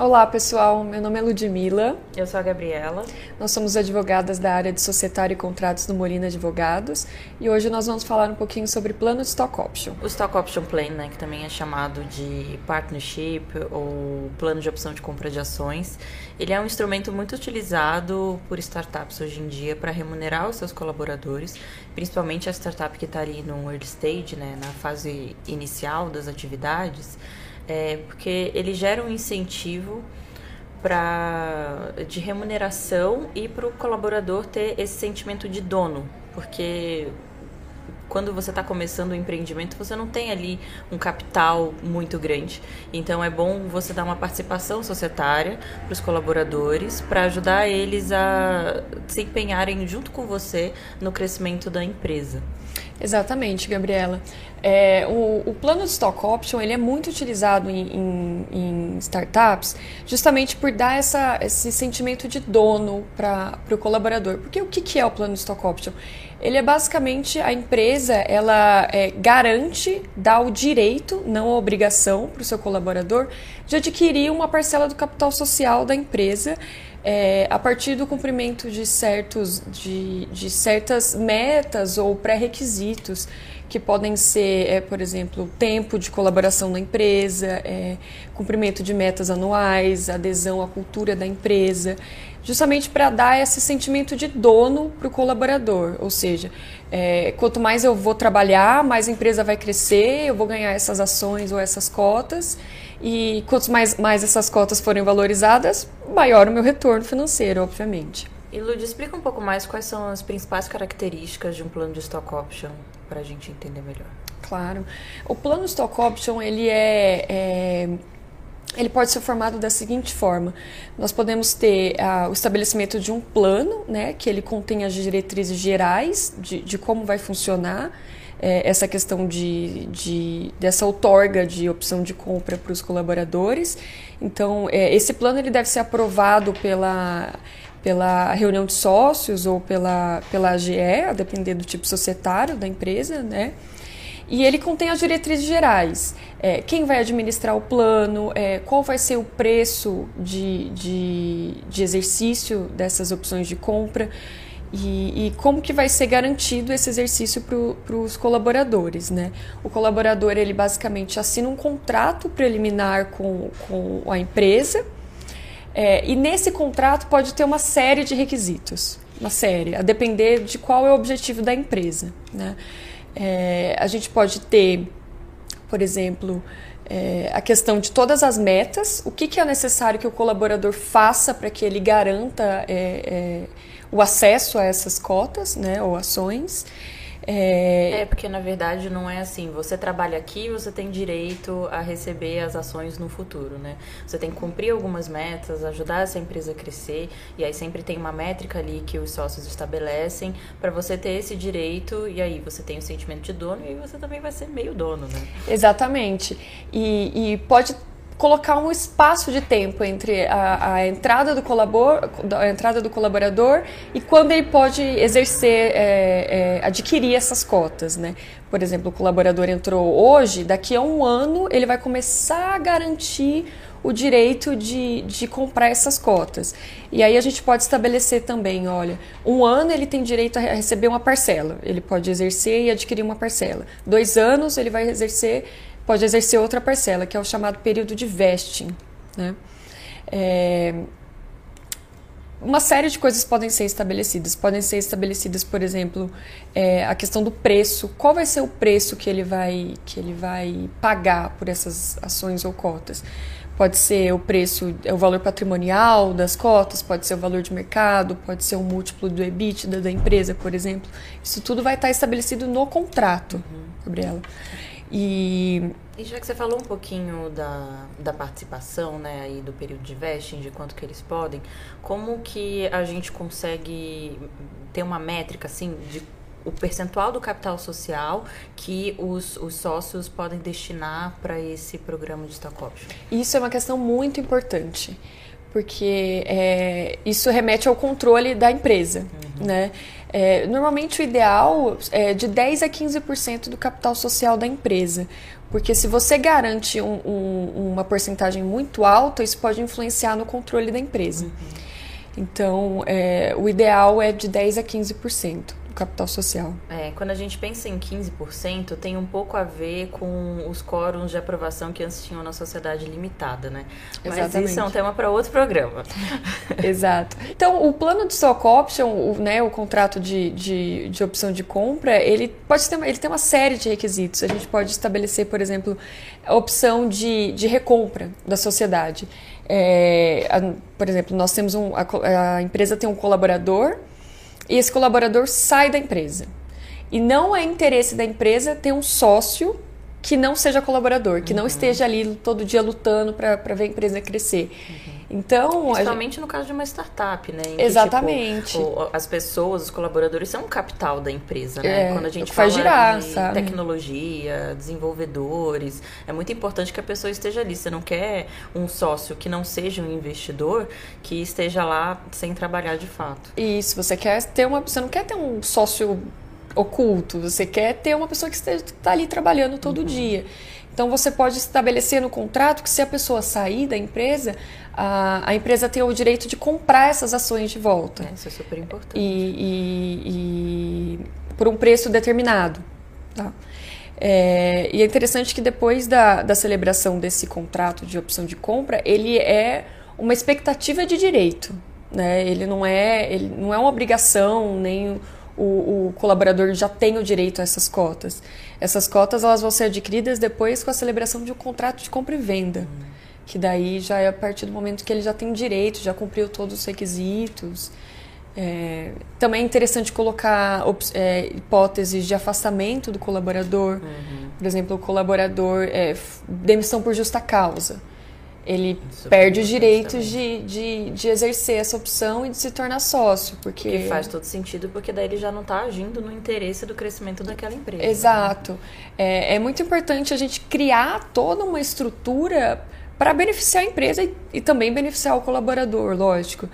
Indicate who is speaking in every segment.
Speaker 1: Olá, pessoal. Meu nome é Ludmila.
Speaker 2: Eu sou a Gabriela.
Speaker 1: Nós somos advogadas da área de societário e contratos do Molina Advogados e hoje nós vamos falar um pouquinho sobre plano de stock option.
Speaker 2: O stock option plan, né, que também é chamado de partnership ou plano de opção de compra de ações, ele é um instrumento muito utilizado por startups hoje em dia para remunerar os seus colaboradores, principalmente a startup que está ali no early stage, né, na fase inicial das atividades é, porque ele gera um incentivo para de remuneração e para o colaborador ter esse sentimento de dono, porque quando você está começando o empreendimento, você não tem ali um capital muito grande. Então é bom você dar uma participação societária para os colaboradores, para ajudar eles a se empenharem junto com você no crescimento da empresa.
Speaker 1: Exatamente, Gabriela. É, o, o, plano de stock option ele é muito utilizado em, em, em startups justamente por dar essa, esse sentimento de dono para o colaborador. Porque o que, que é o plano de stock option? Ele é basicamente a empresa, ela é, garante, dá o direito, não a obrigação para o seu colaborador, de adquirir uma parcela do capital social da empresa é, a partir do cumprimento de, certos, de, de certas metas ou pré-requisitos que podem ser, é, por exemplo, tempo de colaboração na empresa, é, cumprimento de metas anuais, adesão à cultura da empresa, justamente para dar esse sentimento de dono para o colaborador. Ou seja, é, quanto mais eu vou trabalhar, mais a empresa vai crescer, eu vou ganhar essas ações ou essas cotas. E quanto mais, mais essas cotas forem valorizadas, maior o meu retorno financeiro, obviamente.
Speaker 2: E Lud, explica um pouco mais quais são as principais características de um plano de stock option para a gente entender melhor.
Speaker 1: Claro. O plano stock option ele é, é ele pode ser formado da seguinte forma: nós podemos ter uh, o estabelecimento de um plano, né, que ele contém as diretrizes gerais de, de como vai funcionar é, essa questão de, de, dessa outorga de opção de compra para os colaboradores. Então, é, esse plano ele deve ser aprovado pela, pela reunião de sócios ou pela, pela AGE, a depender do tipo societário da empresa, né? E ele contém as diretrizes gerais. É, quem vai administrar o plano, é, qual vai ser o preço de, de, de exercício dessas opções de compra. E, e, como que vai ser garantido esse exercício para os colaboradores, né? O colaborador, ele basicamente assina um contrato preliminar com, com a empresa é, e nesse contrato pode ter uma série de requisitos, uma série, a depender de qual é o objetivo da empresa, né? É, a gente pode ter, por exemplo, é, a questão de todas as metas, o que, que é necessário que o colaborador faça para que ele garanta é, é o acesso a essas cotas, né, ou ações.
Speaker 2: É... é... porque na verdade não é assim. Você trabalha aqui, você tem direito a receber as ações no futuro, né? Você tem que cumprir algumas metas, ajudar essa empresa a crescer, e aí sempre tem uma métrica ali que os sócios estabelecem para você ter esse direito, e aí você tem o sentimento de dono e você também vai ser meio dono, né?
Speaker 1: Exatamente. E, e pode colocar um espaço de tempo entre a, a entrada, do colabor, a entrada do colaborador e quando ele pode exercer, é, é, adquirir essas cotas. Né? Por exemplo, o colaborador entrou hoje, daqui a um ano ele vai começar a garantir o direito de, de comprar essas cotas. E aí a gente pode estabelecer também, olha, um ano ele tem direito a receber uma parcela, ele pode exercer e adquirir uma parcela. Dois anos ele vai exercer pode exercer outra parcela, que é o chamado período de vesting. Né? É, uma série de coisas podem ser estabelecidas. Podem ser estabelecidas, por exemplo, é, a questão do preço. Qual vai ser o preço que ele vai, que ele vai pagar por essas ações ou cotas? Pode ser o preço, é o valor patrimonial das cotas, pode ser o valor de mercado, pode ser o múltiplo do EBITDA da empresa, por exemplo. Isso tudo vai estar estabelecido no contrato, uhum. Gabriela.
Speaker 2: E, e já que você falou um pouquinho da, da participação, né, aí do período de vesting, de quanto que eles podem, como que a gente consegue ter uma métrica, assim, de o percentual do capital social que os, os sócios podem destinar para esse programa de stock option?
Speaker 1: Isso é uma questão muito importante, porque é, isso remete ao controle da empresa, uhum. né? É, normalmente o ideal é de 10 a 15% do capital social da empresa. Porque se você garante um, um, uma porcentagem muito alta, isso pode influenciar no controle da empresa. Uhum. Então, é, o ideal é de 10 a 15% do capital social.
Speaker 2: É, quando a gente pensa em 15%, tem um pouco a ver com os quóruns de aprovação que antes tinham na sociedade limitada, né? Mas Exatamente. isso é um tema para outro programa.
Speaker 1: Exato. Então, o plano de stock option, o, né, o contrato de, de, de opção de compra, ele pode ter, ele tem uma série de requisitos. A gente pode estabelecer, por exemplo, a opção de, de recompra da sociedade. É, a, por exemplo, nós temos um, a, a empresa tem um colaborador e esse colaborador sai da empresa. E não é interesse da empresa ter um sócio que não seja colaborador, que uhum. não esteja ali todo dia lutando para ver a empresa crescer. Uhum. Então,
Speaker 2: principalmente gente... no caso de uma startup, né?
Speaker 1: Exatamente.
Speaker 2: Tipo, as pessoas, os colaboradores são o capital da empresa, né?
Speaker 1: É, Quando a gente fala girar,
Speaker 2: de sabe? tecnologia, desenvolvedores, é muito importante que a pessoa esteja ali. Você não quer um sócio que não seja um investidor que esteja lá sem trabalhar de fato.
Speaker 1: Isso, você quer ter uma, você não quer ter um sócio oculto, você quer ter uma pessoa que está ali trabalhando todo uhum. dia. Então você pode estabelecer no contrato que se a pessoa sair da empresa, a, a empresa tem o direito de comprar essas ações de volta.
Speaker 2: É, isso é super importante.
Speaker 1: E, e, e por um preço determinado. Tá? É, e é interessante que depois da, da celebração desse contrato de opção de compra, ele é uma expectativa de direito. Né? Ele, não é, ele não é uma obrigação, nem o, o, colaborador já tem o direito a essas cotas. Essas cotas elas vão ser adquiridas depois com a celebração de um contrato de compra e venda, que daí já é a partir do momento que ele já tem direito, já cumpriu todos os requisitos. É, também é interessante colocar é, hipóteses de afastamento do colaborador. Uhum. Por exemplo, o colaborador é, demissão por justa causa ele Isso perde os direitos de, de, de, exercer essa opção e de se tornar sócio, porque...
Speaker 2: Que faz todo sentido, porque daí ele já não está agindo no interesse do crescimento daquela empresa.
Speaker 1: Exato. Né? É, é muito importante a gente criar toda uma estrutura para beneficiar a empresa e, e também beneficiar o colaborador, lógico.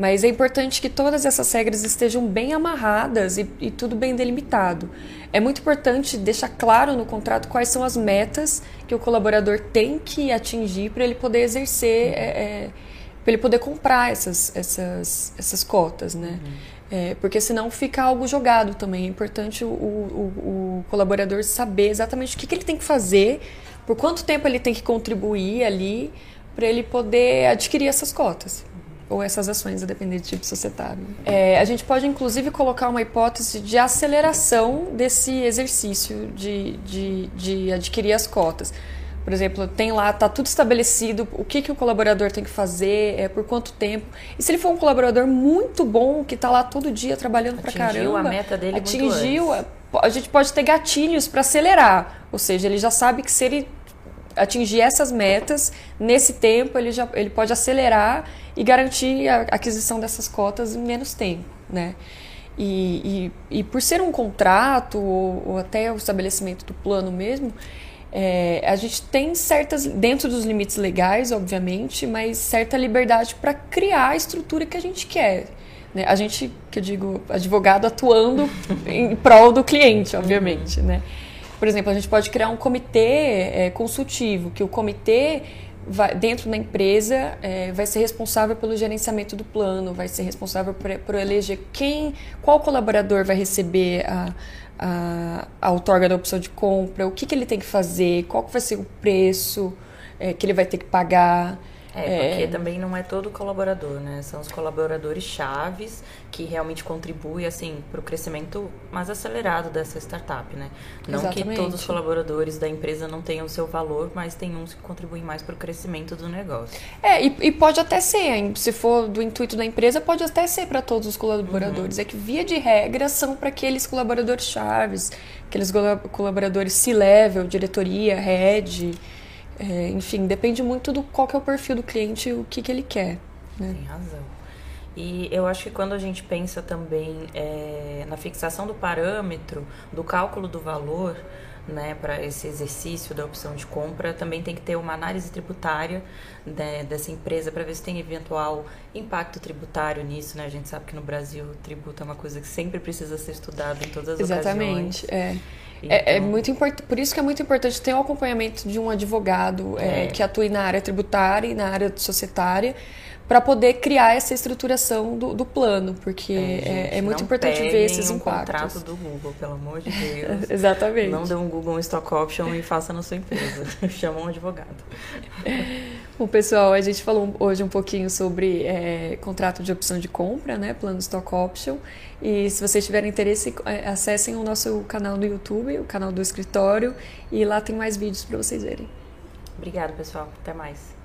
Speaker 1: Mas é importante que todas essas regras estejam bem amarradas e, e, tudo bem delimitado. É muito importante deixar claro no contrato quais são as metas que o colaborador tem que atingir para ele poder exercer, é, é, para ele poder comprar essas, essas, essas cotas, né? Uhum. É, porque senão fica algo jogado também. É importante o, o, o colaborador saber exatamente o que, que ele tem que fazer, por quanto tempo ele tem que contribuir ali para ele poder adquirir essas cotas ou essas ações, a depender do tipo societário. É, a gente pode, inclusive, colocar uma hipótese de aceleração desse exercício de, de, de adquirir as cotas. Por exemplo, tem lá, está tudo estabelecido, o que, que o colaborador tem que fazer, é, por quanto tempo. E se ele for um colaborador muito bom, que está lá todo dia trabalhando para caramba...
Speaker 2: Atingiu a meta dele
Speaker 1: Atingiu, a, a gente pode ter gatilhos para acelerar. Ou seja, ele já sabe que se ele atingir essas metas, nesse tempo ele, já, ele pode acelerar e garantir a aquisição dessas cotas em menos tempo, né? E, e, e por ser um contrato ou, ou, até o estabelecimento do plano mesmo, é, a gente tem certas, dentro dos limites legais, obviamente, mas certa liberdade para criar a estrutura que a gente quer. Né? A gente, que eu digo, advogado atuando em prol do cliente, obviamente, né? Por exemplo, a gente pode criar um comitê é, consultivo, que o comitê vai, dentro da empresa é, vai ser responsável pelo gerenciamento do plano, vai ser responsável por, por eleger quem, qual colaborador vai receber a, a, a outorga da opção de compra, o que, que ele tem que fazer, qual que vai ser o preço é, que ele vai ter que pagar.
Speaker 2: É, porque é... também não é todo colaborador, né? São os colaboradores chaves que realmente contribuem, assim, para o crescimento mais acelerado dessa startup, né? Não Exatamente. que todos os colaboradores da empresa não tenham o seu valor, mas tem uns que contribuem mais para o crescimento do negócio.
Speaker 1: É, e, e, pode até ser, se for do intuito da empresa, pode até ser para todos os colaboradores. Uhum. É que, via de regra, são para aqueles colaboradores chaves, aqueles colaboradores C-level, diretoria, head é, enfim, depende muito do qual é o perfil do cliente e o que, que ele quer. Né?
Speaker 2: Tem razão. E eu acho que quando a gente pensa também é, na fixação do parâmetro, do cálculo do valor, né, para esse exercício da opção de compra, também tem que ter uma análise tributária né, dessa empresa para ver se tem eventual impacto tributário nisso, né? A gente sabe que no Brasil tributo é uma coisa que sempre precisa ser estudada em todas as
Speaker 1: Exatamente,
Speaker 2: ocasiões.
Speaker 1: é.
Speaker 2: Então,
Speaker 1: É, é muito importante, por isso que é muito importante ter o acompanhamento de um advogado é,
Speaker 2: É.
Speaker 1: que atue na área tributária e na área societária para poder criar essa estruturação do, do plano, porque é,
Speaker 2: gente,
Speaker 1: é muito
Speaker 2: não
Speaker 1: importante ver esses
Speaker 2: um
Speaker 1: impactos.
Speaker 2: contrato do Google, pelo amor de Deus.
Speaker 1: Exatamente.
Speaker 2: Não dê um Google um Stock Option e faça na sua empresa. Chama um advogado.
Speaker 1: Bom, pessoal, a gente falou hoje um pouquinho sobre é, contrato de opção de compra, né, plano Stock Option. E se vocês tiverem interesse, é, acessem o nosso canal no YouTube, o canal do escritório, e lá tem mais vídeos para vocês verem.
Speaker 2: Obrigada, pessoal. Até mais.